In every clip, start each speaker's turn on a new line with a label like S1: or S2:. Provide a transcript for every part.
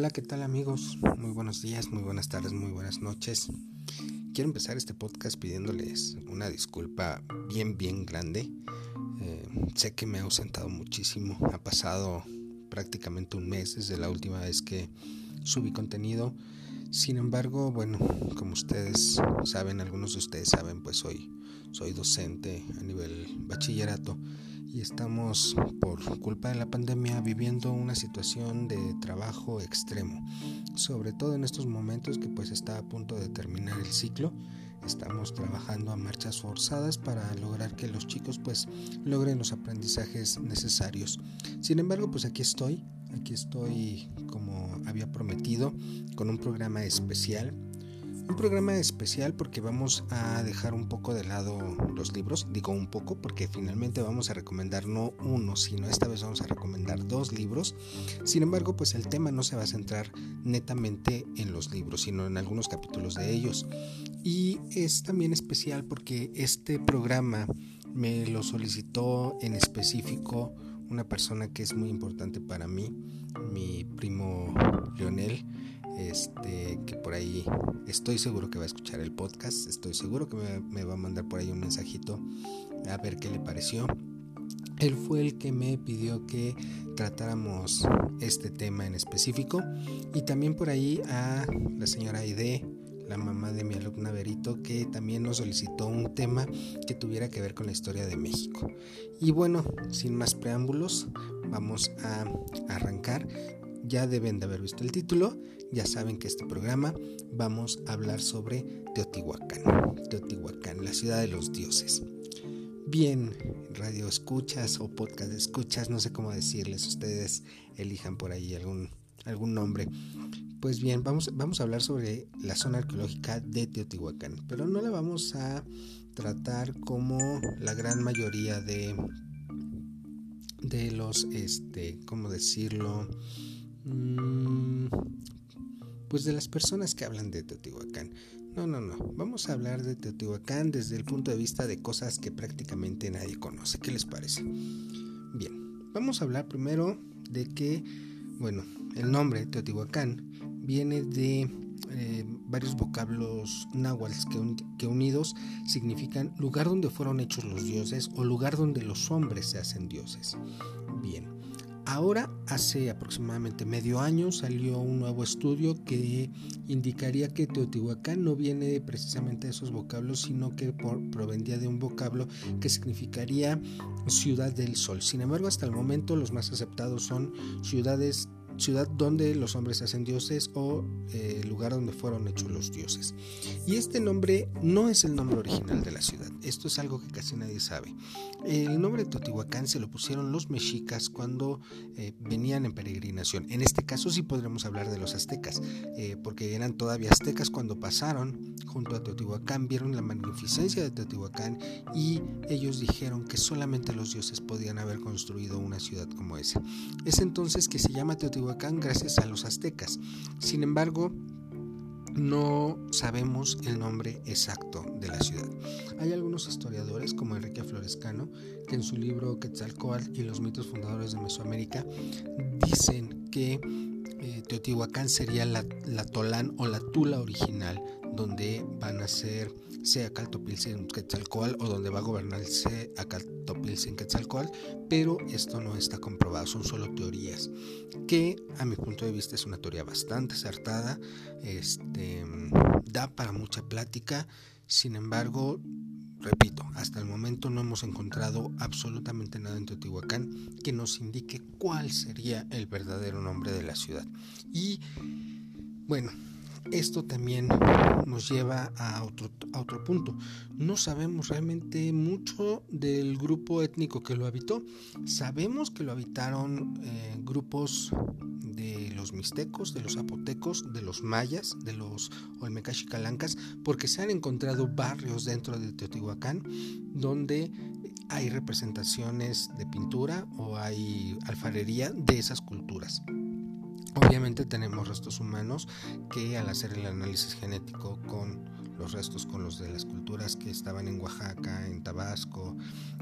S1: Hola, ¿qué tal amigos? Muy buenos días, muy buenas tardes, muy buenas noches. Quiero empezar este podcast pidiéndoles una disculpa bien, bien grande. Eh, sé que me he ausentado muchísimo. Ha pasado prácticamente un mes desde la última vez que subí contenido. Sin embargo, bueno, como ustedes saben, algunos de ustedes saben, pues soy, soy docente a nivel bachillerato y estamos por culpa de la pandemia viviendo una situación de trabajo extremo, sobre todo en estos momentos que pues está a punto de terminar el ciclo. Estamos trabajando a marchas forzadas para lograr que los chicos pues logren los aprendizajes necesarios. Sin embargo, pues aquí estoy, aquí estoy como había prometido con un programa especial un programa especial porque vamos a dejar un poco de lado los libros, digo un poco porque finalmente vamos a recomendar no uno, sino esta vez vamos a recomendar dos libros. Sin embargo, pues el tema no se va a centrar netamente en los libros, sino en algunos capítulos de ellos. Y es también especial porque este programa me lo solicitó en específico una persona que es muy importante para mí, mi primo Leonel este, que por ahí estoy seguro que va a escuchar el podcast, estoy seguro que me, va a mandar por ahí un mensajito a ver qué le pareció. Él fue el que me pidió que tratáramos este tema en específico y también por ahí a la señora Aide, la mamá de mi alumna Berito, que también nos solicitó un tema que tuviera que ver con la historia de México. Y bueno, sin más preámbulos, vamos a arrancar ya deben de haber visto el título, ya saben que este programa vamos a hablar sobre Teotihuacán, Teotihuacán, la ciudad de los dioses. Bien, radio escuchas o podcast escuchas, no sé cómo decirles, ustedes elijan por ahí algún, algún nombre. Pues bien, vamos, vamos a hablar sobre la zona arqueológica de Teotihuacán, pero no la vamos a tratar como la gran mayoría de, de los, este, ¿cómo decirlo? Mm, pues de las personas que hablan de Teotihuacán. No, no, no. Vamos a hablar de Teotihuacán desde el punto de vista de cosas que prácticamente nadie conoce. ¿Qué les parece? Bien, vamos a hablar primero de que, bueno, el nombre Teotihuacán viene de eh, varios vocablos náhuatl que, que, unidos significan lugar donde fueron hechos los dioses o lugar donde los hombres se hacen dioses. Ahora, hace aproximadamente medio año, salió un nuevo estudio que indicaría que Teotihuacán no viene precisamente de esos vocablos, sino que provendría de un vocablo que significaría ciudad del sol. Sin embargo, hasta el momento los más aceptados son ciudades ciudad donde los hombres hacen dioses o eh, lugar donde fueron hechos los dioses. Y este nombre no es el nombre original de la ciudad, esto es algo que casi nadie sabe. El nombre de Teotihuacán se lo pusieron los mexicas cuando eh, venían en peregrinación. En este caso sí podremos hablar de los aztecas, eh, porque eran todavía aztecas cuando pasaron junto a Teotihuacán, vieron la magnificencia de Teotihuacán y ellos dijeron que solamente los dioses podían haber construido una ciudad como esa. Es entonces que se llama Teotihuacán gracias a los aztecas. Sin embargo, no sabemos el nombre exacto de la ciudad. Hay algunos historiadores, como Enrique Florescano, que en su libro Quetzalcoatl y los mitos fundadores de Mesoamérica dicen que eh, Teotihuacán sería la, la, Tolán o la Tula original, donde van a ser Seacaltopilzin Quetzalcoatl o donde va a gobernar Seacaltopilzin Quetzalcoatl, pero esto no está comprobado, son solo teorías, que a mi punto de vista es una teoría bastante acertada, este, da para mucha plática, sin embargo, repito, hasta el momento no hemos encontrado absolutamente nada en Teotihuacán que nos indique cuál sería el verdadero nombre de la ciudad. Y bueno, esto también nos lleva a otro, otro punto. No sabemos realmente mucho del grupo étnico que lo habitó. Sabemos que lo habitaron eh, grupos de los mixtecos, de los zapotecos, de los mayas, de los olmecachicalancas, porque se han encontrado barrios dentro de Teotihuacán donde hay representaciones de pintura o hay alfarería de esas culturas. Obviamente tenemos restos humanos que al hacer el análisis genético con los restos con los de las culturas que estaban en Oaxaca, en Tabasco,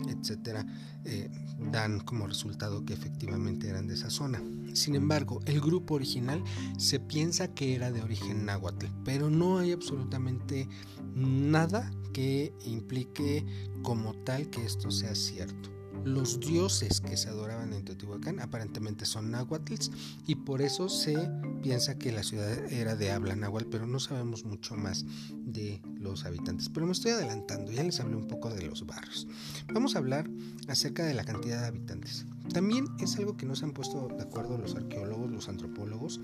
S1: etcétera, eh, dan como resultado que efectivamente eran de esa zona. Sin embargo, el grupo original se piensa que era de origen náhuatl, pero no hay absolutamente nada que implique como tal que esto sea cierto. Los dioses que se adoraban en Teotihuacán aparentemente son náhuatls y por eso se piensa que la ciudad era de habla náhuatl, pero no sabemos mucho más de los habitantes. Pero me estoy adelantando, ya les hablé un poco de los barrios. Vamos a hablar acerca de la cantidad de habitantes. También es algo que no se han puesto de acuerdo los arqueólogos, los antropólogos,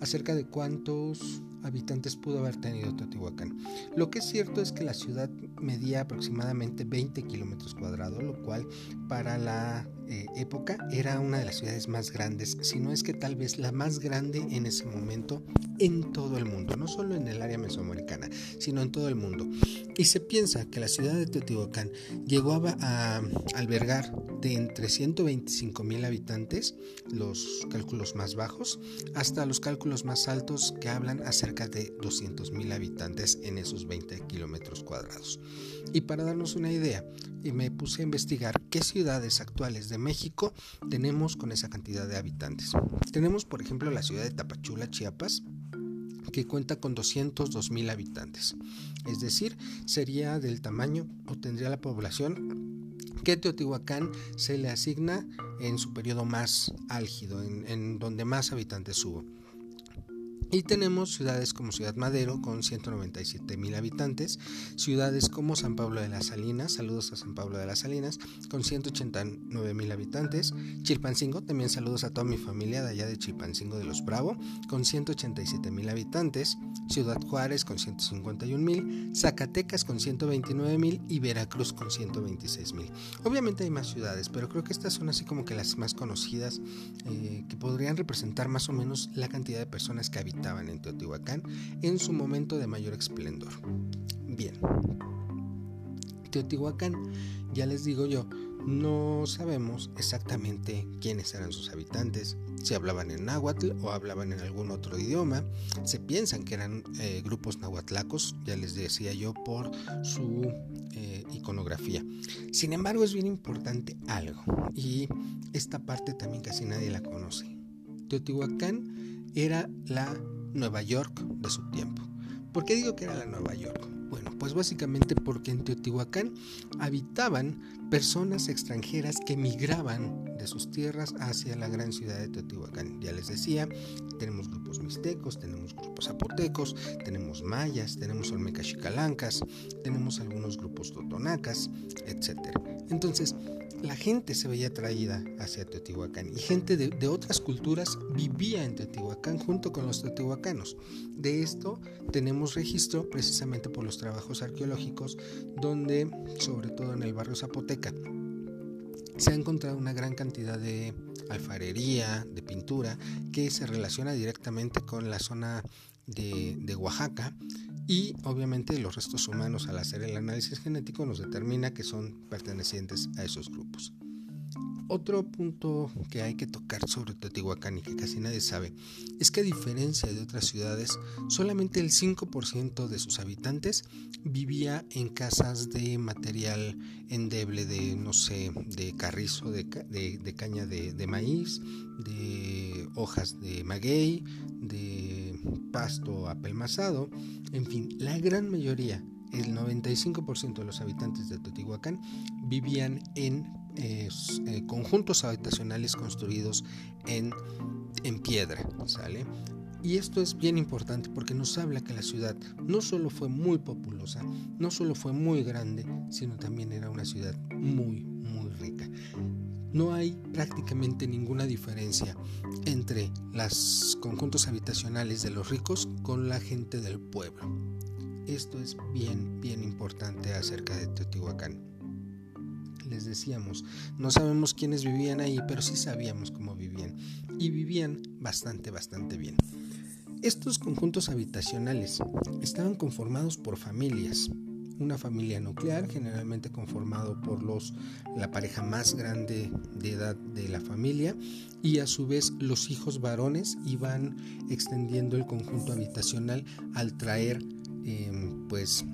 S1: acerca de cuántos habitantes pudo haber tenido Teotihuacán. Lo que es cierto es que la ciudad medía aproximadamente 20 kilómetros cuadrados, lo cual para la eh, época era una de las ciudades más grandes, si no es que tal vez la más grande en ese momento en todo el mundo, no solo en el área mesoamericana, sino en todo el mundo. Y se piensa que la ciudad de Teotihuacán llegó a, albergar de entre 125 mil habitantes, los cálculos más bajos, hasta los cálculos más altos que hablan acerca de 200 mil habitantes en esos 20 kilómetros cuadrados. Y para darnos una idea, me puse a investigar qué ciudades actuales de México tenemos con esa cantidad de habitantes. Tenemos, por ejemplo, la ciudad de Tapachula, Chiapas, que cuenta con 202 mil habitantes. Es decir, sería del tamaño o tendría la población que Teotihuacán se le asigna en su periodo más álgido, en, en donde más habitantes hubo. Y tenemos ciudades como Ciudad Madero con 197 mil habitantes, ciudades como San Pablo de las Salinas, saludos a San Pablo de las Salinas, con 189 mil habitantes, Chilpancingo, también saludos a toda mi familia de allá de Chilpancingo de los Bravo, con 187 mil habitantes, Ciudad Juárez con 151 mil, Zacatecas con 129 mil. Y Veracruz con 126 mil. Obviamente hay más ciudades, pero creo que estas son así como que las más conocidas eh, que podrían representar más o menos la cantidad de personas que habitan estaban en Teotihuacán en su momento de mayor esplendor. Bien, Teotihuacán, ya les digo yo, no sabemos exactamente quiénes eran sus habitantes, si hablaban en náhuatl o hablaban en algún otro idioma. Se piensan que eran eh, grupos nahuatlacos, ya les decía yo, por su eh, iconografía. Sin embargo, es bien importante algo, y esta parte también casi nadie la conoce. Teotihuacán era la Nueva York de su tiempo. ¿Por qué digo que era la Nueva York? Bueno, pues básicamente porque en Teotihuacán habitaban personas extranjeras que migraban de sus tierras hacia la gran ciudad de Teotihuacán. Ya les decía, tenemos grupos mixtecos, tenemos grupos zapotecos, tenemos mayas, tenemos olmecas tenemos algunos grupos totonacas, etc. Entonces, la gente se veía atraída hacia Teotihuacán y gente de, otras culturas vivía en Teotihuacán junto con los teotihuacanos. De esto tenemos registro precisamente por los trabajos arqueológicos donde, sobre todo en el barrio Zapoteca, se ha encontrado una gran cantidad de alfarería, de pintura, que se relaciona directamente con la zona de, de Oaxaca y obviamente los restos humanos al hacer el análisis genético nos determina que son pertenecientes a esos grupos. Otro punto que hay que tocar sobre Teotihuacán y que casi nadie sabe es que a diferencia de otras ciudades, solamente el 5% de sus habitantes vivía en casas de material endeble de, no sé, de carrizo, de, caña de, de maíz, de hojas de maguey, de pasto apelmazado, en fin, la gran mayoría, el 95% de los habitantes de Teotihuacán vivían en eh, conjuntos habitacionales construidos en, en piedra, ¿sale? Y esto es bien importante porque nos habla que la ciudad no solo fue muy populosa, no solo fue muy grande, sino también era una ciudad muy, muy rica no hay prácticamente ninguna diferencia entre los conjuntos habitacionales de los ricos con la gente del pueblo. Esto es bien, bien importante acerca de Teotihuacán. Les decíamos, no sabemos quiénes vivían ahí, pero sí sabíamos cómo vivían. Y vivían bastante, bastante bien. Estos conjuntos habitacionales estaban conformados por familias, una familia nuclear, generalmente conformado por los, la pareja más grande de edad de la familia y a su vez los hijos varones iban extendiendo el conjunto habitacional al traer em, pues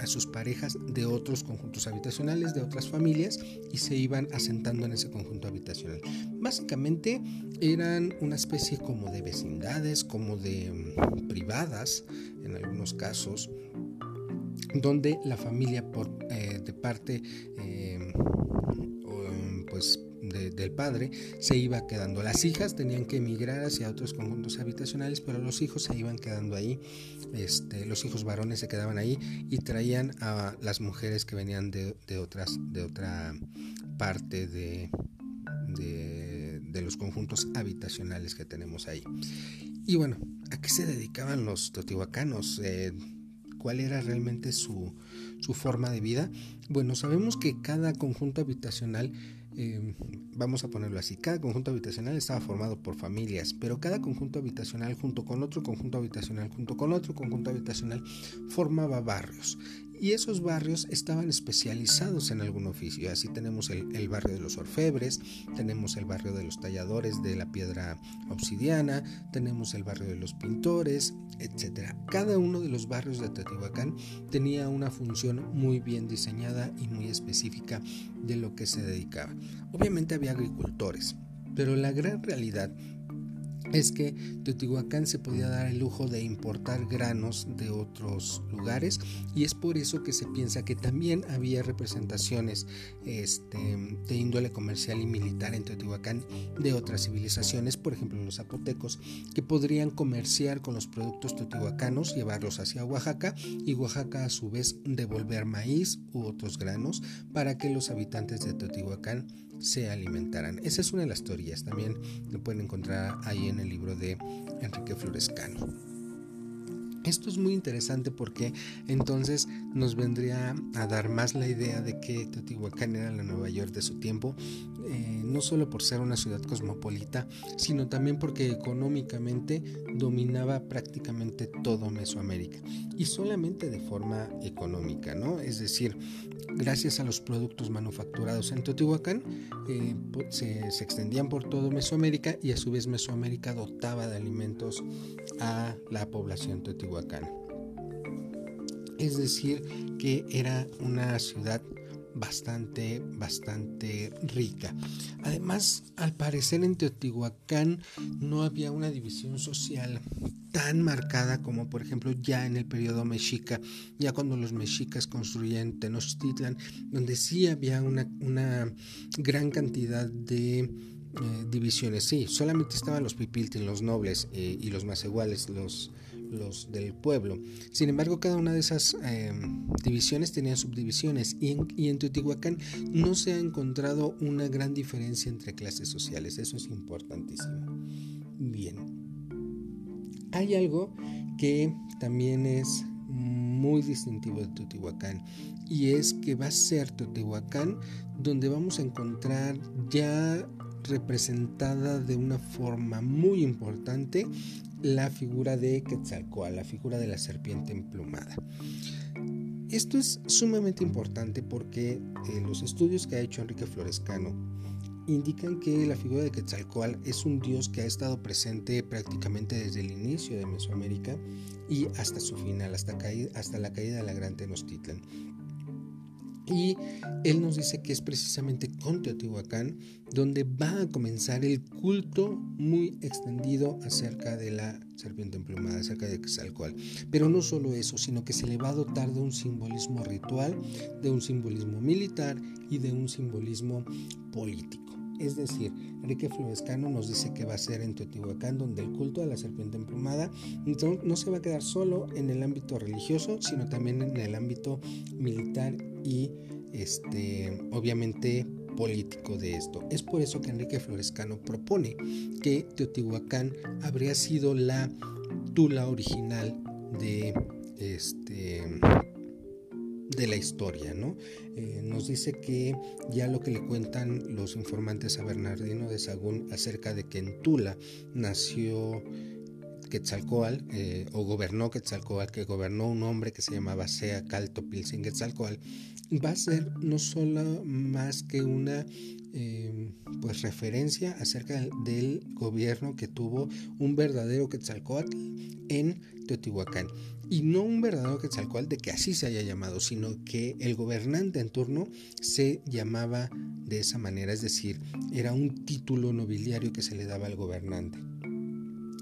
S1: a sus parejas de otros conjuntos habitacionales, de otras familias, y se iban asentando en ese conjunto habitacional. Básicamente eran una especie como de vecindades, como de mm, privadas, en algunos casos, donde la familia eh, de parte em, pues del padre se iba quedando. Las hijas tenían que emigrar hacia otros conjuntos habitacionales, pero los hijos se iban quedando ahí. Este, los hijos varones se quedaban ahí y traían a las mujeres que venían de, otras, de otra parte de, de, los conjuntos habitacionales que tenemos ahí. Y bueno, ¿a qué se dedicaban los teotihuacanos? Eh, ¿Cuál era realmente su, su forma de vida? Bueno, sabemos que cada conjunto habitacional Em, vamos a ponerlo así, cada conjunto habitacional estaba formado por familias, pero cada conjunto habitacional junto con otro conjunto habitacional, junto con otro conjunto habitacional, formaba barrios y esos barrios estaban especializados en algún oficio. Así tenemos el, barrio de los orfebres, tenemos el barrio de los talladores de la piedra obsidiana, tenemos el barrio de los pintores, etc. Cada uno de los barrios de Teotihuacán tenía una función muy bien diseñada y muy específica de lo que se dedicaba. Obviamente había agricultores, pero la gran realidad es que Teotihuacán se podía dar el lujo de importar granos de otros lugares y es por eso que se piensa que también había representaciones este, de índole comercial y militar en Teotihuacán de otras civilizaciones, por ejemplo los zapotecos, que podrían comerciar con los productos teotihuacanos, llevarlos hacia Oaxaca y Oaxaca a su vez devolver maíz u otros granos para que los habitantes de Teotihuacán se alimentaran. Esa es una de las teorías, también lo pueden encontrar ahí en el libro de Enrique Florescano. Esto es muy interesante porque entonces nos vendría a dar más la idea de que Teotihuacán era la Nueva York de su tiempo, eh, no solo por ser una ciudad cosmopolita, sino también porque económicamente dominaba prácticamente todo Mesoamérica y solamente de forma económica, ¿no? Es decir, gracias a los productos manufacturados en Teotihuacán, eh, se, extendían por todo Mesoamérica y a su vez Mesoamérica dotaba de alimentos a la población teotihuacana. Es decir, que era una ciudad bastante, bastante rica. Además, al parecer en Teotihuacán no había una división social tan marcada como por ejemplo ya en el periodo mexica, ya cuando los mexicas construían Tenochtitlan, donde sí había una, una gran cantidad de eh, divisiones. Sí, solamente estaban los pipiltin, los nobles eh, y los más iguales, los los del pueblo. Sin embargo, cada una de esas em, divisiones tenía subdivisiones y en, y en Teotihuacán no se ha encontrado una gran diferencia entre clases sociales. Eso es importantísimo. Bien. Hay algo que también es muy distintivo de Teotihuacán y es que va a ser Teotihuacán donde vamos a encontrar ya representada de una forma muy importante la figura de Quetzalcoatl, la figura de la serpiente emplumada. Esto es sumamente importante porque eh, los estudios que ha hecho Enrique Florescano indican que la figura de Quetzalcoatl es un dios que ha estado presente prácticamente desde el inicio de Mesoamérica y hasta su final, hasta, hasta la caída de la Gran Tenochtitlan. Y él nos dice que es precisamente con Teotihuacán donde va a comenzar el culto muy extendido acerca de la serpiente emplumada, acerca de Quetzalcoatl. Pero no solo eso, sino que se le va a dotar de un simbolismo ritual, de un simbolismo militar y de un simbolismo político. Es decir, Enrique Florescano nos dice que va a ser en Teotihuacán donde el culto a la serpiente emplumada no se va a quedar solo en el ámbito religioso, sino también en el ámbito militar y este, obviamente político de esto. Es por eso que Enrique Florescano propone que Teotihuacán habría sido la tula original de este de la historia, ¿no? Eh, nos dice que ya lo que le cuentan los informantes a Bernardino de Sagún acerca de que en Tula nació Quetzalcoatl, eh, o gobernó Quetzalcoatl, que gobernó un hombre que se llamaba Sea Calto Pilsen Quetzalcoatl, va a ser no solo más que una, eh, pues referencia acerca del gobierno que tuvo un verdadero Quetzalcoatl en Teotihuacán. Y no un verdadero Quetzalcoatl de que así se haya llamado, sino que el gobernante en turno se llamaba de esa manera, es decir, era un título nobiliario que se le daba al gobernante.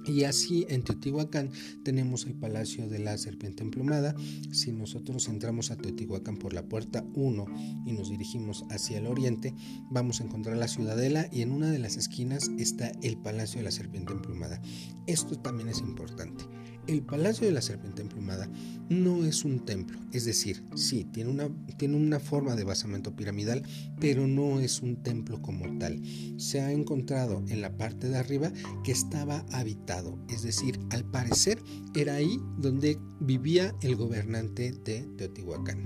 S1: Y así en Teotihuacán tenemos el Palacio de la Serpiente Emplumada. Si nosotros entramos a Teotihuacán por la puerta 1 y nos dirigimos hacia el oriente, vamos a encontrar la ciudadela y en una de las esquinas está el Palacio de la Serpiente Emplumada. Esto también es importante. El Palacio de la Serpiente Emplumada no es un templo, es decir, sí, tiene una, tiene una forma de basamento piramidal, pero no es un templo como tal. Se ha encontrado en la parte de arriba que estaba habitado, es decir, al parecer era ahí donde vivía el gobernante de Teotihuacán.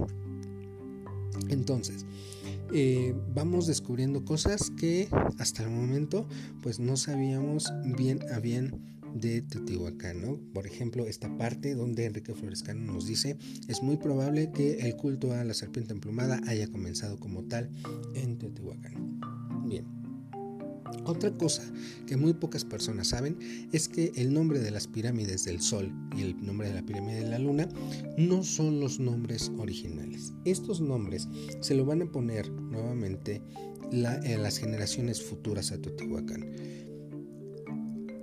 S1: Entonces, eh, vamos descubriendo cosas que hasta el momento pues no sabíamos bien a bien de Teotihuacán. Por ejemplo, esta parte donde Enrique Florescano nos dice, es muy probable que el culto a la serpiente emplumada haya comenzado como tal en Teotihuacán. Bien. Otra cosa que muy pocas personas saben es que el nombre de las pirámides del Sol y el nombre de la pirámide de la Luna no son los nombres originales. Estos nombres se lo van a poner nuevamente en las generaciones futuras a Teotihuacán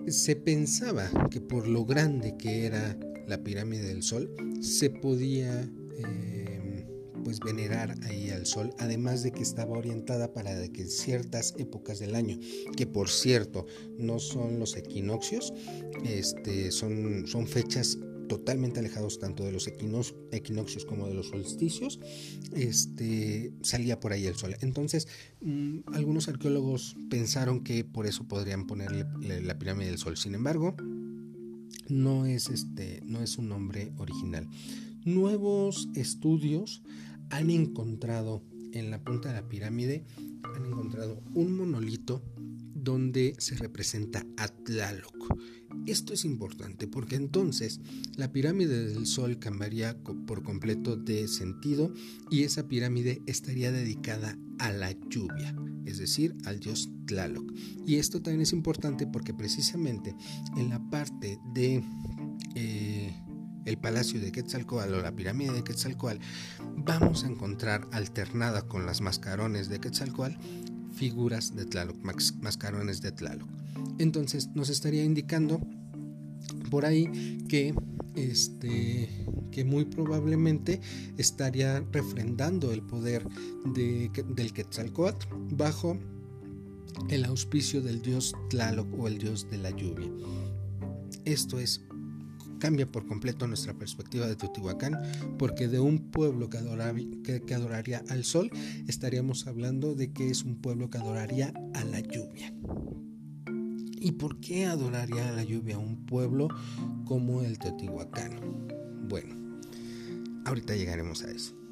S1: se pensaba que por lo grande que era la pirámide del Sol, se podía em, pues venerar ahí al Sol, además de que estaba orientada para que ciertas épocas del año, que por cierto no son los equinoccios, este, son, son fechas totalmente alejados tanto de los equinoccios como de los solsticios, este, salía por ahí el sol. Entonces, mm, algunos arqueólogos pensaron que por eso podrían ponerle la pirámide del sol. Sin embargo, no es, este, no es un nombre original. Nuevos estudios han encontrado en la punta de la pirámide, han encontrado un monolito donde se representa a Tlaloc. Esto es importante porque entonces la pirámide del Sol cambiaría por completo de sentido y esa pirámide estaría dedicada a la lluvia, es decir, al dios Tlaloc. Y esto también es importante porque precisamente en la parte de eh, el palacio de Quetzalcoatl o la pirámide de Quetzalcoatl, vamos a encontrar alternada con las mascarones de Quetzalcoatl figuras de Tlaloc, mascarones de Tlaloc. Entonces nos estaría indicando por ahí que este que muy probablemente estaría refrendando el poder de, del Quetzalcoatl bajo el auspicio del dios Tlaloc o el dios de la lluvia. Esto es cambia por completo nuestra perspectiva de Teotihuacán, porque de un pueblo que, adoraría al sol, estaríamos hablando de que es un pueblo que adoraría a la lluvia. ¿Y por qué adoraría a la lluvia un pueblo como el Teotihuacán? Bueno, ahorita llegaremos a eso.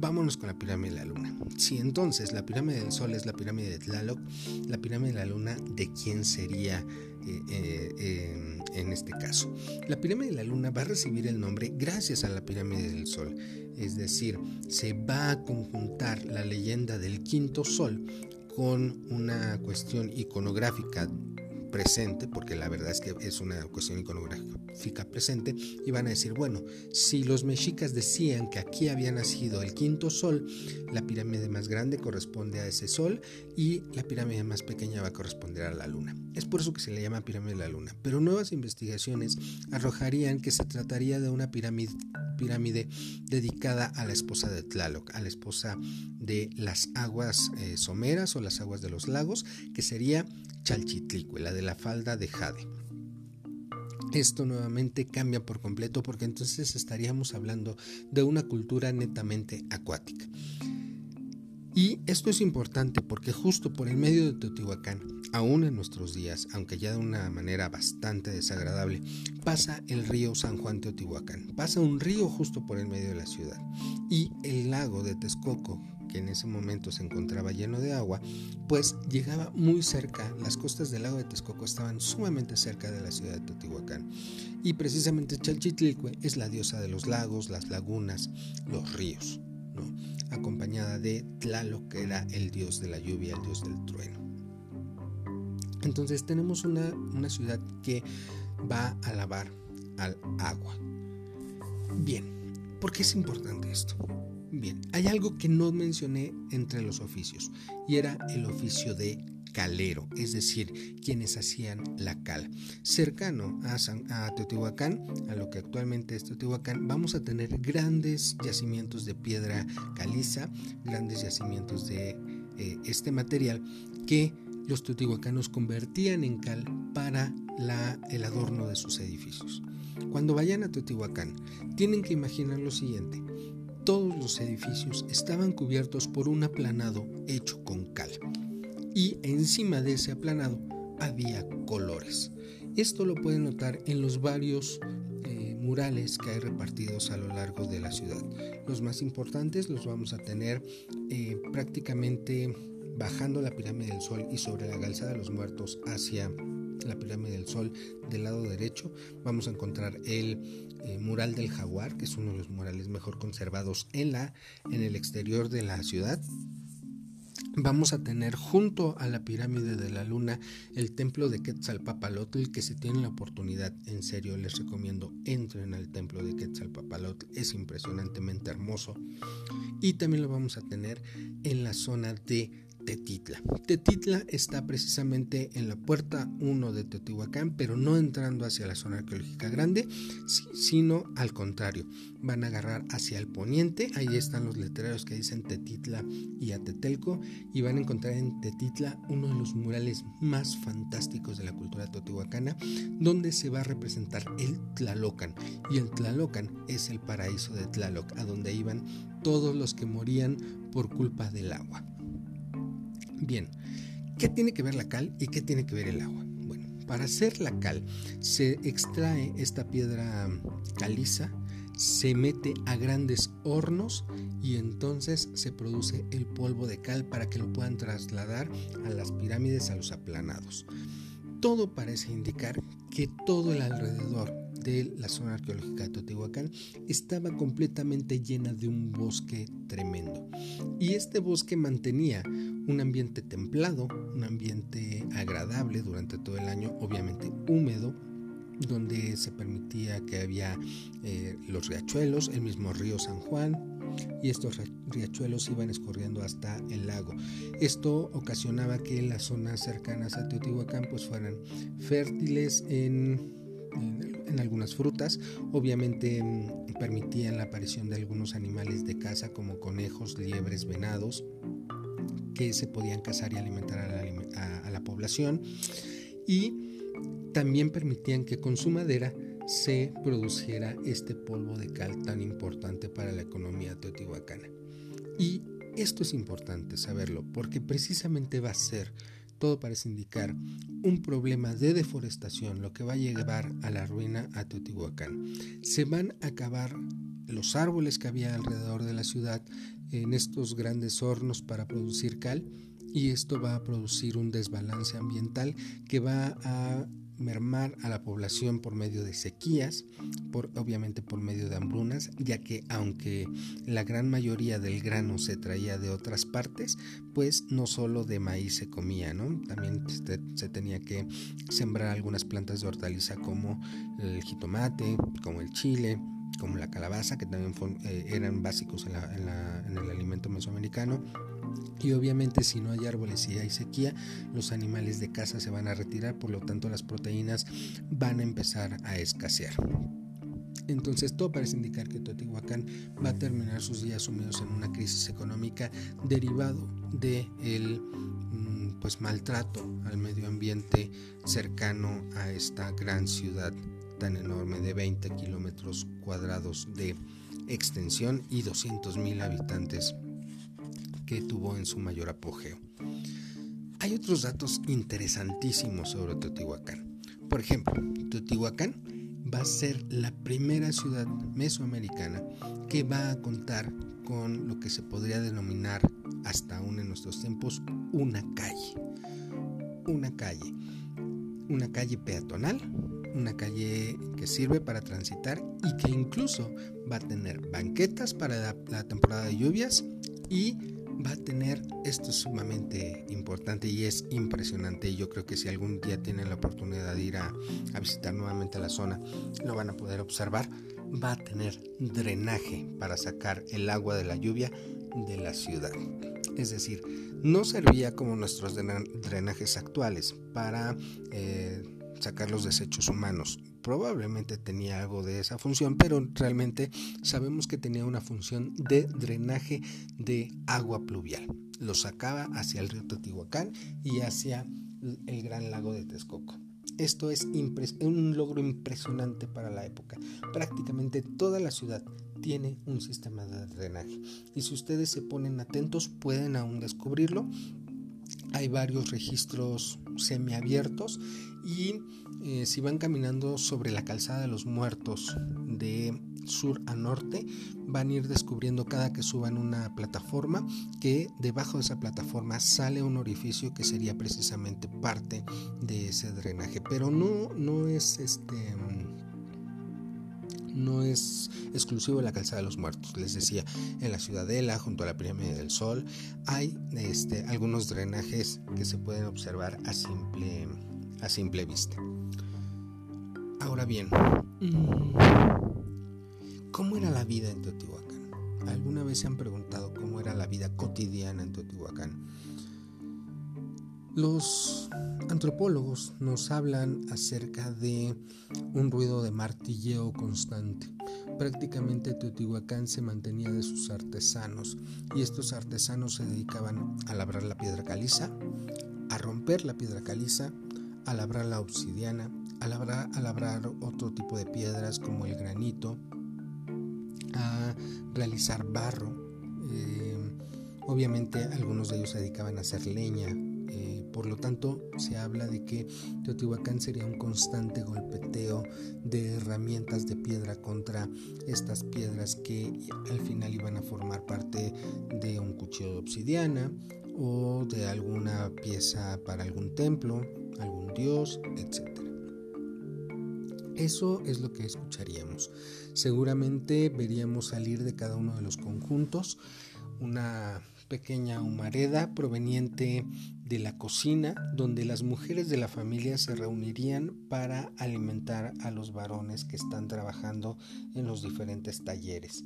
S1: Vámonos con la pirámide de la luna. Si entonces la pirámide del sol es la pirámide de Tlaloc, la pirámide de la luna, ¿de quién sería eh, eh, en este caso? La pirámide de la luna va a recibir el nombre gracias a la pirámide del sol. Es decir, se va a conjuntar la leyenda del quinto sol con una cuestión iconográfica presente, porque la verdad es que es una cuestión iconográfica presente, y van a decir, bueno, si los mexicas decían que aquí había nacido el quinto sol, la pirámide más grande corresponde a ese sol y la pirámide más pequeña va a corresponder a la luna. Es por eso que se le llama pirámide de la luna. Pero nuevas investigaciones arrojarían que se trataría de una pirámide, dedicada a la esposa de Tlaloc, a la esposa de las aguas eh, someras o las aguas de los lagos, que sería Chalchitlicue, la de la falda de Jade. Esto nuevamente cambia por completo porque entonces estaríamos hablando de una cultura netamente acuática. Y esto es importante porque justo por el medio de Teotihuacán, aún en nuestros días, aunque ya de una manera bastante desagradable, pasa el río San Juan Teotihuacán. Pasa un río justo por el medio de la ciudad. Y el lago de Texcoco, que en ese momento se encontraba lleno de agua, pues llegaba muy cerca, las costas del lago de Texcoco estaban sumamente cerca de la ciudad de Teotihuacán. Y precisamente Chalchitlicue es la diosa de los lagos, las lagunas, los ríos, acompañada de Tlaloc, que era el dios de la lluvia, el dios del trueno. Entonces tenemos una, una ciudad que va a lavar al agua. Bien, ¿por qué es importante esto? Bien, hay algo que no mencioné entre los oficios y era el oficio de calero, es decir, quienes hacían la cal. Cercano a, a, Teotihuacán, a lo que actualmente es Teotihuacán, vamos a tener grandes yacimientos de piedra caliza, grandes yacimientos de eh, este material que los teotihuacanos convertían en cal para el adorno de sus edificios. Cuando vayan a Teotihuacán, tienen que imaginar lo siguiente. Todos los edificios estaban cubiertos por un aplanado hecho con cal y encima de ese aplanado había colores. Esto lo pueden notar en los varios eh, murales que hay repartidos a lo largo de la ciudad. Los más importantes los vamos a tener eh, prácticamente bajando la pirámide del Sol y sobre la calzada de los muertos hacia la pirámide del Sol del lado derecho vamos a encontrar el eh, mural del jaguar que es uno de los murales mejor conservados en la en el exterior de la ciudad. Vamos a tener junto a la pirámide de la luna el templo de Quetzalpapalotl que si tienen la oportunidad en serio les recomiendo entren al templo de Quetzalpapalotl es impresionantemente hermoso. Y también lo vamos a tener en la zona de Tetitla. Tetitla está precisamente en la puerta 1 de Teotihuacán, pero no entrando hacia la zona arqueológica grande, sino al contrario. Van a agarrar hacia el poniente, ahí están los letreros que dicen Tetitla y Atetelco, y van a encontrar en Tetitla uno de los murales más fantásticos de la cultura teotihuacana, donde se va a representar el Tlalocan. Y el Tlalocan es el paraíso de Tlaloc, a donde iban todos los que morían por culpa del agua. Bien, ¿qué tiene que ver la cal y qué tiene que ver el agua? Bueno, para hacer la cal se extrae esta piedra caliza, se mete a grandes hornos y entonces se produce el polvo de cal para que lo puedan trasladar a las pirámides, a los aplanados. Todo parece indicar que todo el alrededor de la zona arqueológica de Teotihuacán estaba completamente llena de un bosque tremendo. Y este bosque mantenía un ambiente templado, un ambiente agradable durante todo el año, obviamente húmedo, donde se permitía que había eh, los riachuelos, el mismo río San Juan, y estos riachuelos iban escorriendo hasta el lago. Esto ocasionaba que las zonas cercanas a Teotihuacán pues fueran fértiles en en algunas frutas. Obviamente mm, permitían la aparición de algunos animales de caza como conejos, liebres, venados, que se podían cazar y alimentar a la, población. Y también permitían que con su madera se produciera este polvo de cal tan importante para la economía teotihuacana. Y esto es importante saberlo porque precisamente va a ser todo parece indicar un problema de deforestación, lo que va a llevar a la ruina a Teotihuacán. Se van a acabar los árboles que había alrededor de la ciudad en estos grandes hornos para producir cal y esto va a producir un desbalance ambiental que va a mermar a la población por medio de sequías, por, obviamente por medio de hambrunas, ya que aunque la gran mayoría del grano se traía de otras partes, pues no solo de maíz se comía, ¿no? También se tenía que sembrar algunas plantas de hortaliza como el jitomate, como el chile, como la calabaza, que también eh, eran básicos en, en el alimento mesoamericano y obviamente si no hay árboles y hay sequía, los animales de caza se van a retirar, por lo tanto las proteínas van a empezar a escasear. Entonces todo parece indicar que Teotihuacán va a terminar sus días sumidos en una crisis económica derivado de mm, pues maltrato al medio ambiente cercano a esta gran ciudad tan enorme de 20 kilómetros cuadrados de extensión y 200 mil habitantes que tuvo en su mayor apogeo. Hay otros datos interesantísimos sobre Teotihuacán. Por ejemplo, Teotihuacán va a ser la primera ciudad mesoamericana que va a contar con lo que se podría denominar hasta aún en nuestros tiempos una calle. Una calle. Una calle peatonal, una calle que sirve para transitar y que incluso va a tener banquetas para la, temporada de lluvias y va a tener, esto es sumamente importante y es impresionante. Yo creo que si algún día tienen la oportunidad de ir a, visitar nuevamente la zona, lo van a poder observar. Va a tener drenaje para sacar el agua de la lluvia de la ciudad. Es decir, no servía como nuestros drenajes actuales para eh, sacar los desechos humanos. Probablemente tenía algo de esa función, pero realmente sabemos que tenía una función de drenaje de agua pluvial. Lo sacaba hacia el río Teotihuacán y hacia el gran lago de Texcoco. Esto es un logro impresionante para la época. Prácticamente toda la ciudad tiene un sistema de drenaje. Y si ustedes se ponen atentos pueden aún descubrirlo. Hay varios registros semiabiertos y eh, si van caminando sobre la calzada de los muertos de sur a norte, van a ir descubriendo cada que suban una plataforma que debajo de esa plataforma sale un orificio que sería precisamente parte de ese drenaje. Pero no, no es este no es exclusivo de la calzada de los muertos. Les decía, en la ciudadela, junto a la pirámide del sol, hay este, algunos drenajes que se pueden observar a simple, a simple vista. Ahora bien, mm, ¿cómo era la vida en Teotihuacán? ¿Alguna vez se han preguntado cómo era la vida cotidiana en Teotihuacán? Los antropólogos nos hablan acerca de un ruido de martilleo constante. Prácticamente Teotihuacán se mantenía de sus artesanos y estos artesanos se dedicaban a labrar la piedra caliza, a romper la piedra caliza, a labrar la obsidiana, a labrar, otro tipo de piedras como el granito, a realizar barro. Eh, obviamente algunos de ellos se dedicaban a hacer leña, por lo tanto, se habla de que Teotihuacán sería un constante golpeteo de herramientas de piedra contra estas piedras que al final iban a formar parte de un cuchillo de obsidiana o de alguna pieza para algún templo, algún dios, etc. Eso es lo que escucharíamos. Seguramente veríamos salir de cada uno de los conjuntos una pequeña humareda proveniente de la cocina donde las mujeres de la familia se reunirían para alimentar a los varones que están trabajando en los diferentes talleres.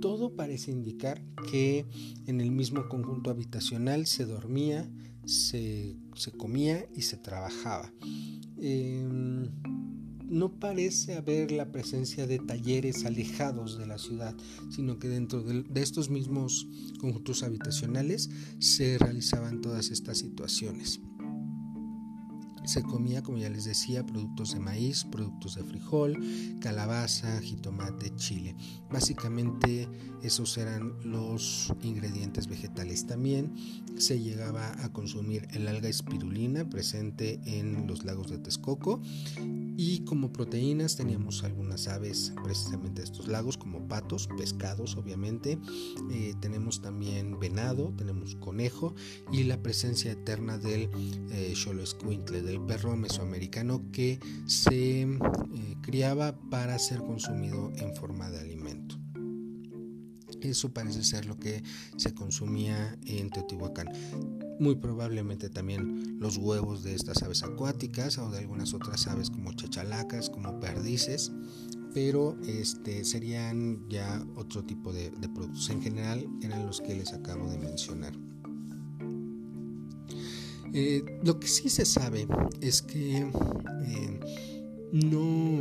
S1: Todo parece indicar que en el mismo conjunto habitacional se dormía, se, comía y se trabajaba. Em, no parece haber la presencia de talleres alejados de la ciudad, sino que dentro de, estos mismos conjuntos habitacionales se realizaban todas estas situaciones. Se comía, como ya les decía, productos de maíz, productos de frijol, calabaza, jitomate, chile. Básicamente esos eran los ingredientes vegetales. También se llegaba a consumir el alga espirulina presente en los lagos de Texcoco y como proteínas teníamos algunas aves precisamente de estos lagos como patos, pescados obviamente. Eh, tenemos también venado, tenemos conejo y la presencia eterna del eh, del perro mesoamericano que se eh, criaba para ser consumido en forma de alimento. Eso parece ser lo que se consumía en Teotihuacán. Muy probablemente también los huevos de estas aves acuáticas o de algunas otras aves como chachalacas, como perdices, pero este, serían ya otro tipo de, productos. En general eran los que les acabo de mencionar. Eh, lo que sí se sabe es que eh, no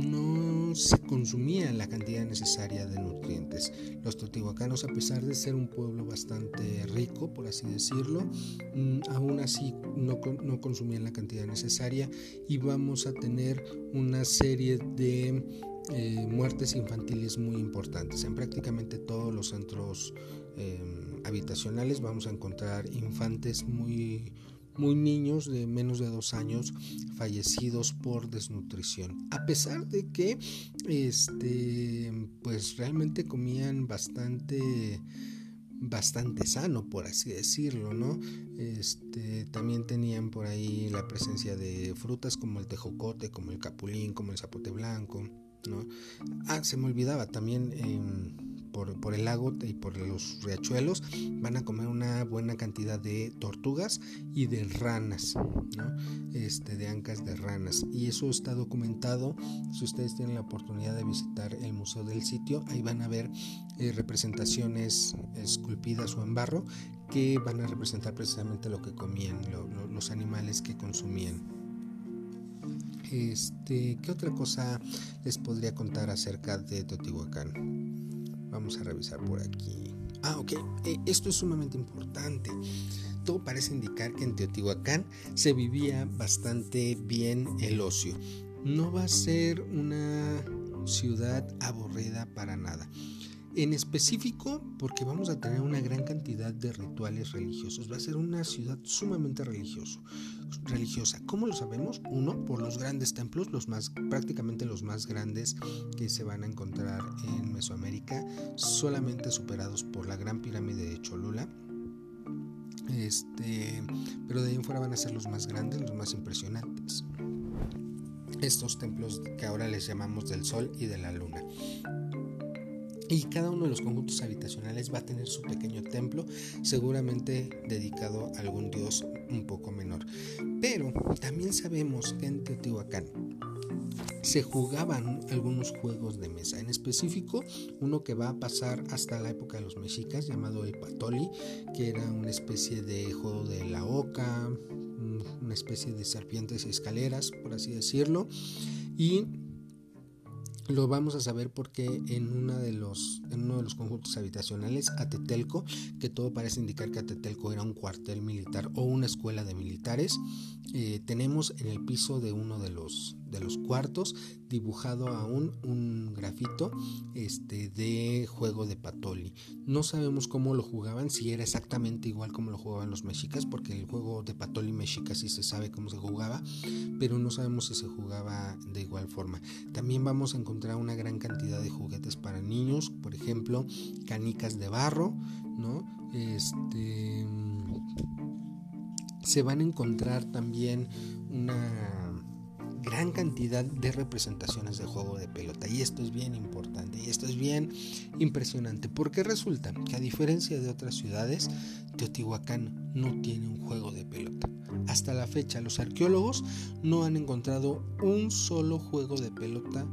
S1: no se consumía la cantidad necesaria de nutrientes. Los totihuacanos, a pesar de ser un pueblo bastante rico, por así decirlo, mm, aún así no, consumían la cantidad necesaria y vamos a tener una serie de eh, muertes infantiles muy importantes. En prácticamente todos los centros em, habitacionales vamos a encontrar infantes muy muy niños de menos de dos años fallecidos por desnutrición. A pesar de que este pues realmente comían bastante bastante sano por así decirlo no este también tenían por ahí la presencia de frutas como el tejocote como el capulín como el zapote blanco no ah se me olvidaba también por, el lago y por los riachuelos, van a comer una buena cantidad de tortugas y de ranas, este, de ancas de ranas. Y eso está documentado. Si ustedes tienen la oportunidad de visitar el museo del sitio, ahí van a ver eh, representaciones esculpidas o en barro que van a representar precisamente lo que comían, los animales que consumían. Este, ¿qué otra cosa les podría contar acerca de Teotihuacán? Vamos a revisar por aquí. Ah, ok. Eh, esto es sumamente importante. Todo parece indicar que en Teotihuacán se vivía bastante bien el ocio. No va a ser una ciudad aburrida para nada. En específico, porque vamos a tener una gran cantidad de rituales religiosos. Va a ser una ciudad sumamente religioso, religiosa. ¿Cómo lo sabemos? Uno, por los grandes templos, los más, prácticamente los más grandes que se van a encontrar en Mesoamérica, solamente superados por la Gran Pirámide de Cholula. Este, pero de ahí en fuera van a ser los más grandes, los más impresionantes. Estos templos que ahora les llamamos del Sol y de la Luna. Y cada uno de los conjuntos habitacionales va a tener su pequeño templo, seguramente dedicado a algún dios un poco menor. Pero también sabemos que en Teotihuacán se jugaban algunos juegos de mesa, en específico uno que va a pasar hasta la época de los mexicas llamado el patoli, que era una especie de juego de la oca, una especie de serpientes y escaleras, por así decirlo, y lo vamos a saber porque en, una de los, en uno de los conjuntos habitacionales, Atetelco, que todo parece indicar que Atetelco era un cuartel militar o una escuela de militares, eh, tenemos en el piso de uno de los, de los cuartos dibujado aún un grafito este, de juego de Patoli. No sabemos cómo lo jugaban, si era exactamente igual como lo jugaban los mexicas, porque el juego de Patoli mexica sí se sabe cómo se jugaba, pero no sabemos si se jugaba de igual forma. También vamos a encontrar una gran cantidad de juguetes para niños, por ejemplo, canicas de barro, ¿no? Este se van a encontrar también una gran cantidad de representaciones de juego de pelota y esto es bien importante y esto es bien impresionante porque resulta que a diferencia de otras ciudades Teotihuacán no tiene un juego de pelota hasta la fecha los arqueólogos no han encontrado un solo juego de pelota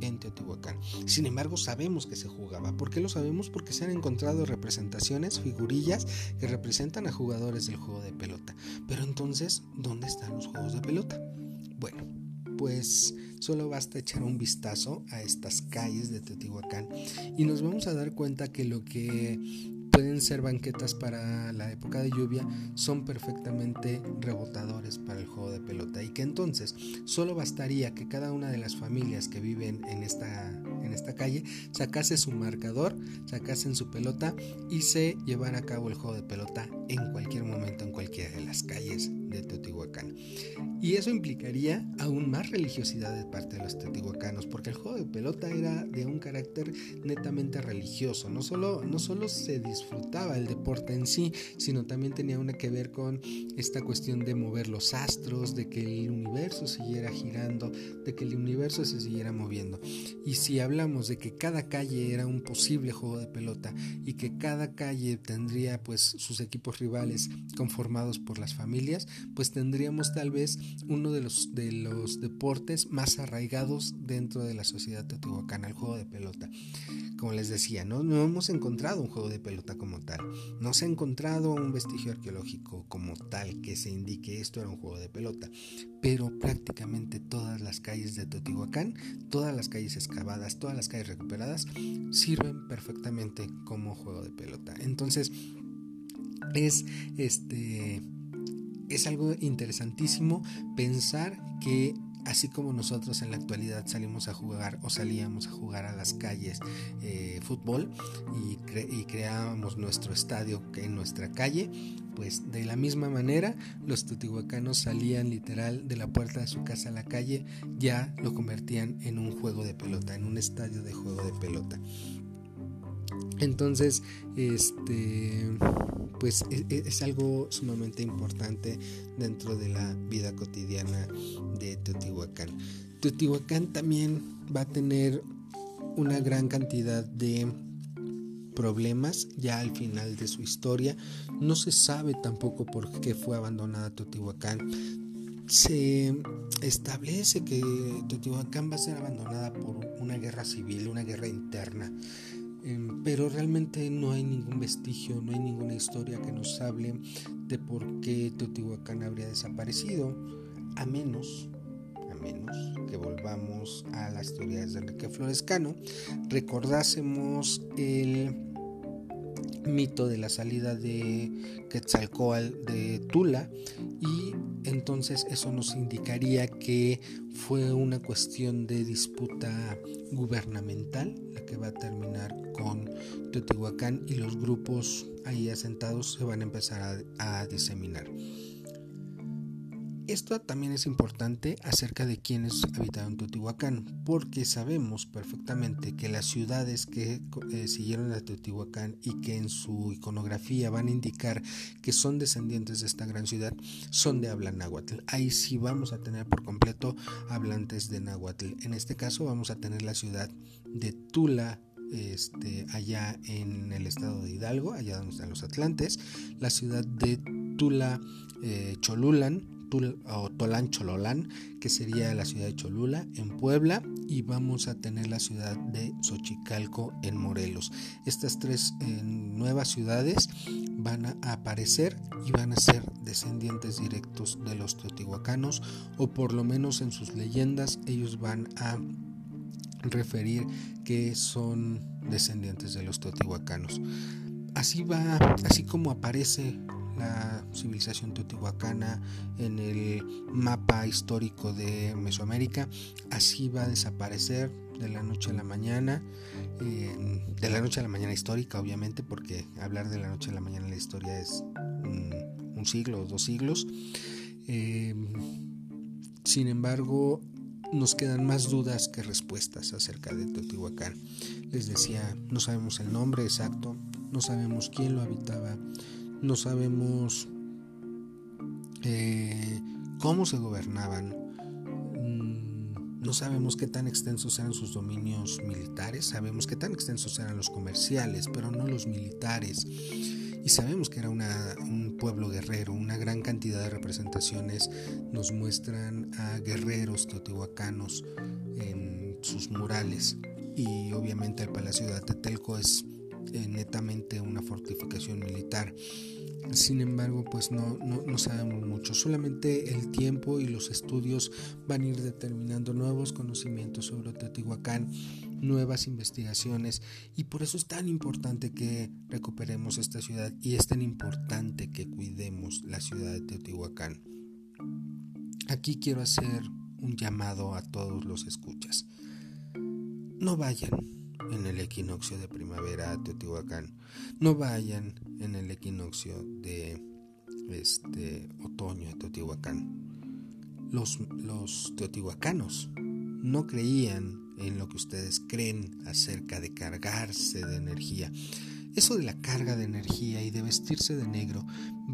S1: en Teotihuacán. Sin embargo, sabemos que se jugaba. ¿Por qué lo sabemos? Porque se han encontrado representaciones, figurillas que representan a jugadores del juego de pelota. Pero entonces, ¿dónde están los juegos de pelota? Bueno, pues solo basta echar un vistazo a estas calles de Teotihuacán. Y nos vamos a dar cuenta que lo que pueden ser banquetas para la época de lluvia son perfectamente rebotadores para el juego de pelota y que entonces solo bastaría que cada una de las familias que viven en esta, en esta calle sacase su marcador, sacasen su pelota y se llevara a cabo el juego de pelota en cualquier momento en cualquiera de las calles de Teotihuacán. Y eso implicaría aún más religiosidad de parte de los teotihuacanos, porque el juego de pelota era de un carácter netamente religioso. No solo, no solo se disfrutaba el deporte en sí, sino también tenía una que ver con esta cuestión de mover los astros, de que el universo siguiera girando, de que el universo se siguiera moviendo. Y si hablamos de que cada calle era un posible juego de pelota y que cada calle tendría pues sus equipos rivales conformados por las familias, pues tendríamos tal vez uno de los, de los deportes más arraigados dentro de la sociedad teotihuacana, el juego de pelota. Como les decía, no hemos encontrado un juego de pelota como tal, no se ha encontrado un vestigio arqueológico como tal que se indique esto era un juego de pelota, pero prácticamente todas las calles de Teotihuacán, todas las calles excavadas, todas las calles recuperadas, sirven perfectamente como juego de pelota. Entonces, es este es algo interesantísimo pensar que así como nosotros en la actualidad salimos a jugar o salíamos a jugar a las calles eh, fútbol y, y, creábamos nuestro estadio en nuestra calle, pues de la misma manera los tutihuacanos salían literal de la puerta de su casa a la calle, ya lo convertían en un juego de pelota, en un estadio de juego de pelota. Entonces, este, pues e, e, es, algo sumamente importante dentro de la vida cotidiana de Teotihuacán. Teotihuacán también va a tener una gran cantidad de problemas ya al final de su historia. No se sabe tampoco por qué fue abandonada Teotihuacán. Se establece que Teotihuacán va a ser abandonada por una guerra civil, una guerra interna. Em, pero realmente no hay ningún vestigio, no hay ninguna historia que nos hable de por qué Teotihuacán habría desaparecido, a menos menos que volvamos a las teorías de Enrique Florescano, recordásemos el mito de la salida de Quetzalcoatl de Tula y entonces eso nos indicaría que fue una cuestión de disputa gubernamental la que va a terminar con Teotihuacán y los grupos ahí asentados se van a empezar a, a diseminar. Esto también es importante acerca de quienes habitaron Teotihuacán, porque sabemos perfectamente que las ciudades que eh, siguieron a Teotihuacán y que en su iconografía van a indicar que son descendientes de esta gran ciudad son de habla náhuatl. Ahí sí vamos a tener por completo hablantes de náhuatl. En este caso vamos a tener la ciudad de Tula, este, allá en el estado de Hidalgo, allá donde están los Atlantes, la ciudad de Tula eh, Cholulan, o Tolán Chololán, que sería la ciudad de Cholula en Puebla, y vamos a tener la ciudad de Xochicalco en Morelos. Estas tres eh, nuevas ciudades van a aparecer y van a ser descendientes directos de los teotihuacanos, o por lo menos en sus leyendas ellos van a referir que son descendientes de los teotihuacanos. Así va, así como aparece la civilización teotihuacana en el mapa histórico de Mesoamérica. Así va a desaparecer de la noche a la mañana, de la noche a la mañana histórica, obviamente, porque hablar de la noche a la mañana en la historia es un, siglo o dos siglos. Em, sin embargo, nos quedan más dudas que respuestas acerca de Teotihuacán. Les decía, no sabemos el nombre exacto, no sabemos quién lo habitaba, no sabemos eh, cómo se gobernaban, mm, no sabemos qué tan extensos eran sus dominios militares, sabemos qué tan extensos eran los comerciales, pero no los militares. Y sabemos que era un pueblo guerrero, una gran cantidad de representaciones nos muestran a guerreros teotihuacanos en sus murales. Y obviamente el Palacio de Atetelco es eh, netamente una fortificación militar. Sin embargo, pues no, no, sabemos mucho. Solamente el tiempo y los estudios van a ir determinando nuevos conocimientos sobre Teotihuacán, nuevas investigaciones y por eso es tan importante que recuperemos esta ciudad y es tan importante que cuidemos la ciudad de Teotihuacán. Aquí quiero hacer un llamado a todos los escuchas. No vayan en el equinoccio de primavera a Teotihuacán. No vayan en el equinoccio de este otoño a Teotihuacán. Los, los teotihuacanos no creían en lo que ustedes creen acerca de cargarse de energía. Eso de la carga de energía y de vestirse de negro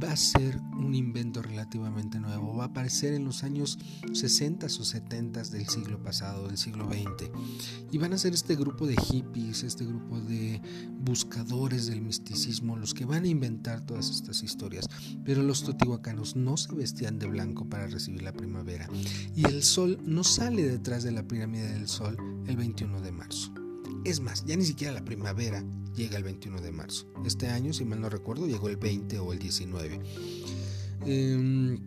S1: va a ser un invento relativamente nuevo, va a aparecer en los años 60 o 70 del siglo pasado, del siglo XX. Y van a ser este grupo de hippies, este grupo de buscadores del misticismo los que van a inventar todas estas historias. Pero los totihuacanos no se vestían de blanco para recibir la primavera y el sol no sale detrás de la pirámide del sol el 21 de marzo. Es más, ya ni siquiera la primavera llega el 21 de marzo. Este año, si mal no recuerdo, llegó el 20 o el 19. Em,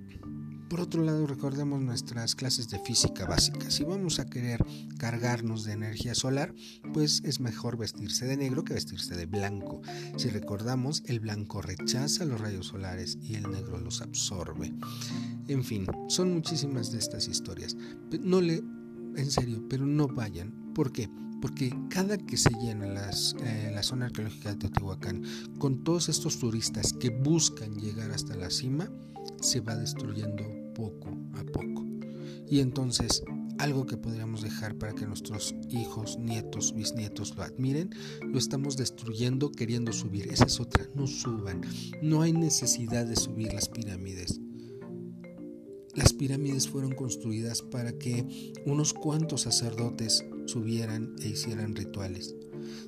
S1: por otro lado, recordemos nuestras clases de física básica. Si vamos a querer cargarnos de energía solar, pues es mejor vestirse de negro que vestirse de blanco. Si recordamos, el blanco rechaza los rayos solares y el negro los absorbe. En fin, son muchísimas de estas historias. No le, en serio, pero no vayan. ¿Por qué? Porque cada que se llena eh, la zona arqueológica de Teotihuacán con todos estos turistas que buscan llegar hasta la cima, se va destruyendo poco a poco. Y entonces, algo que podríamos dejar para que nuestros hijos, nietos, bisnietos lo admiren, lo estamos destruyendo queriendo subir. Esa es otra, no suban. No hay necesidad de subir las pirámides. Las pirámides fueron construidas para que unos cuantos sacerdotes subieran e hicieran rituales.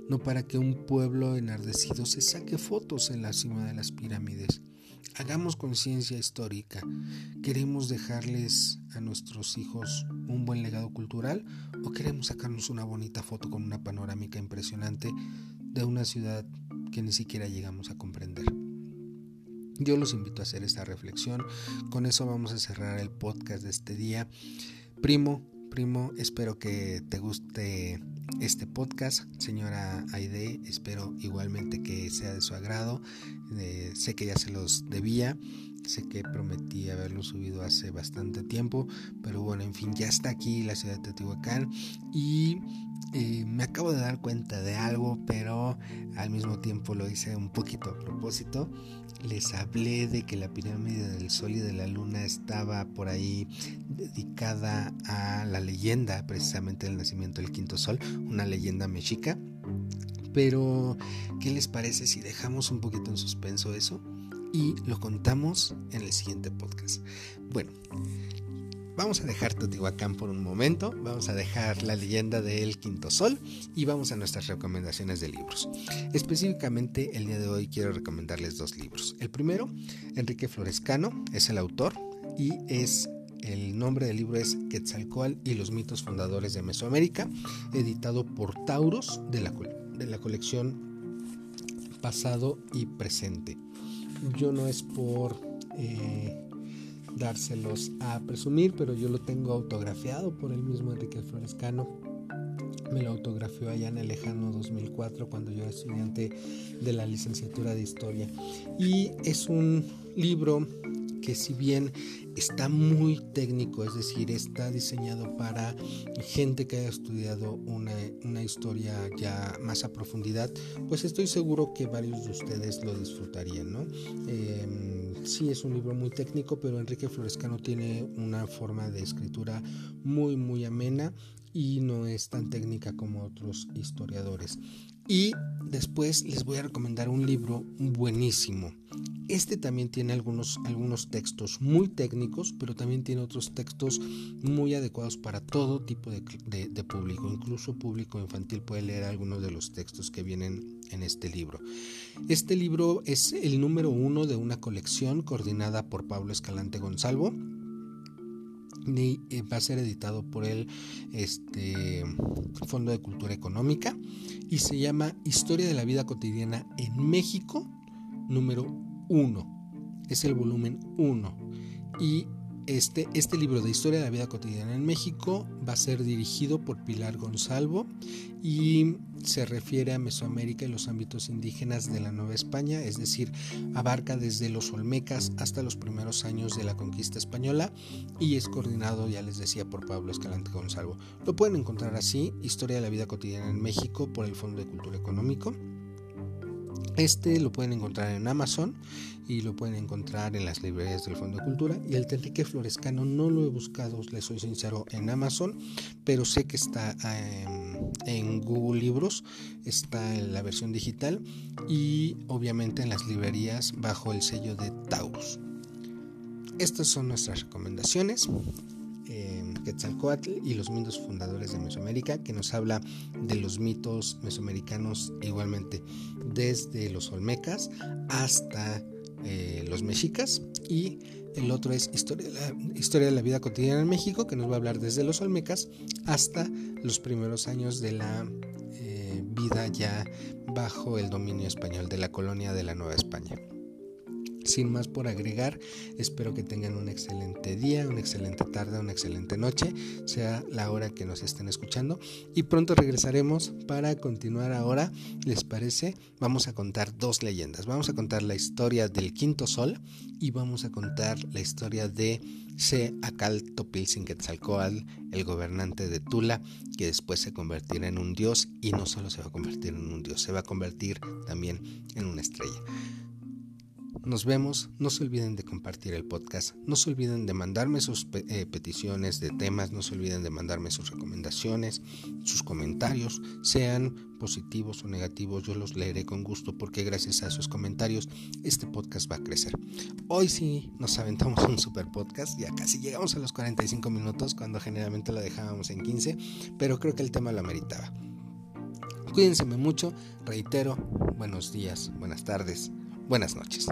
S1: no para que un pueblo enardecido se saque fotos en la cima de las pirámides. Hagamos conciencia histórica. ¿Queremos dejarles a nuestros hijos un buen legado cultural o queremos sacarnos una bonita foto con una panorámica impresionante de una ciudad que ni siquiera llegamos a comprender? Yo los invito a hacer esta reflexión. Con eso vamos a cerrar el podcast de este día. Primo, primo, espero que te guste este podcast, señora Aide. Espero igualmente que sea de su agrado. Eh, sé que ya se los debía. Sé que prometí haberlo subido hace bastante tiempo, pero bueno, en fin, ya está aquí la ciudad de Teotihuacán y eh, me acabo de dar cuenta de algo, pero al mismo tiempo lo hice un poquito a propósito. Les hablé de que la pirámide del Sol y de la Luna estaba por ahí dedicada a la leyenda precisamente del nacimiento del quinto sol, una leyenda mexica. Pero, ¿qué les parece si dejamos un poquito en suspenso eso? Y lo contamos en el siguiente podcast. Bueno, vamos a dejar Teotihuacán por un momento, vamos a dejar la leyenda del Quinto Sol y vamos a nuestras recomendaciones de libros. Específicamente el día de hoy quiero recomendarles dos libros. El primero, Enrique Florescano, es el autor y es el nombre del libro es Quetzalcoatl y los mitos fundadores de Mesoamérica, editado por Tauros de la, de la colección Pasado y Presente yo no es por eh, dárselos a presumir, pero yo lo tengo autografiado por el mismo Enrique Florescano. Me lo autografió allá en el lejano 2004 cuando yo era estudiante de la licenciatura de historia. Y es un libro que si bien está muy técnico, es decir, está diseñado para gente que haya estudiado una, historia ya más a profundidad, pues estoy seguro que varios de ustedes lo disfrutarían, ¿no? Em, sí es un libro muy técnico, pero Enrique Florescano tiene una forma de escritura muy, muy amena y no es tan técnica como otros historiadores. Y después les voy a recomendar un libro buenísimo. Este también tiene algunos, algunos textos muy técnicos, pero también tiene otros textos muy adecuados para todo tipo de, de, público. Incluso público infantil puede leer algunos de los textos que vienen en este libro. Este libro es el número uno de una colección coordinada por Pablo Escalante Gonzalvo eh, va a ser editado por el este, Fondo de Cultura Económica y se llama Historia de la Vida Cotidiana en México, número 1. Es el volumen 1. Y este, este libro de Historia de la Vida Cotidiana en México va a ser dirigido por Pilar Gonzalvo y se refiere a Mesoamérica y los ámbitos indígenas de la Nueva España, es decir, abarca desde los Olmecas hasta los primeros años de la conquista española y es coordinado, ya les decía, por Pablo Escalante Gonzalvo. Lo pueden encontrar así, Historia de la Vida Cotidiana en México por el Fondo de Cultura Económico. Este lo pueden encontrar en Amazon y lo pueden encontrar en las librerías del Fondo de Cultura. Y el Enrique Florescano no lo he buscado, les soy sincero, en Amazon, pero sé que está em, en Google Libros, está en la versión digital y obviamente en las librerías bajo el sello de Taurus. Estas son nuestras recomendaciones. Quetzalcoatl y los mitos fundadores de Mesoamérica, que nos habla de los mitos mesoamericanos igualmente desde los olmecas hasta eh, los mexicas y el otro es historia de, la, historia de la vida cotidiana en México, que nos va a hablar desde los olmecas hasta los primeros años de la eh, vida ya bajo el dominio español de la colonia de la Nueva España. Sin más por agregar, espero que tengan un excelente día, una excelente tarde, una excelente noche, sea la hora que nos estén escuchando. Y pronto regresaremos para continuar ahora, ¿les parece? Vamos a contar dos leyendas. Vamos a contar la historia del quinto sol y vamos a contar la historia de Se Acal Quetzalcoatl, el gobernante de Tula, que después se convertirá en un dios y no solo se va a convertir en un dios, se va a convertir también en una estrella. Nos vemos, no se olviden de compartir el podcast, no se olviden de mandarme sus eh, peticiones de temas, no se olviden de mandarme sus recomendaciones, sus comentarios, sean positivos o negativos, yo los leeré con gusto porque gracias a sus comentarios este podcast va a crecer. Hoy sí nos aventamos un super podcast, ya casi llegamos a los 45 minutos cuando generalmente lo dejábamos en 15, pero creo que el tema lo ameritaba. Cuídense mucho, reitero, buenos días, buenas tardes, buenas noches.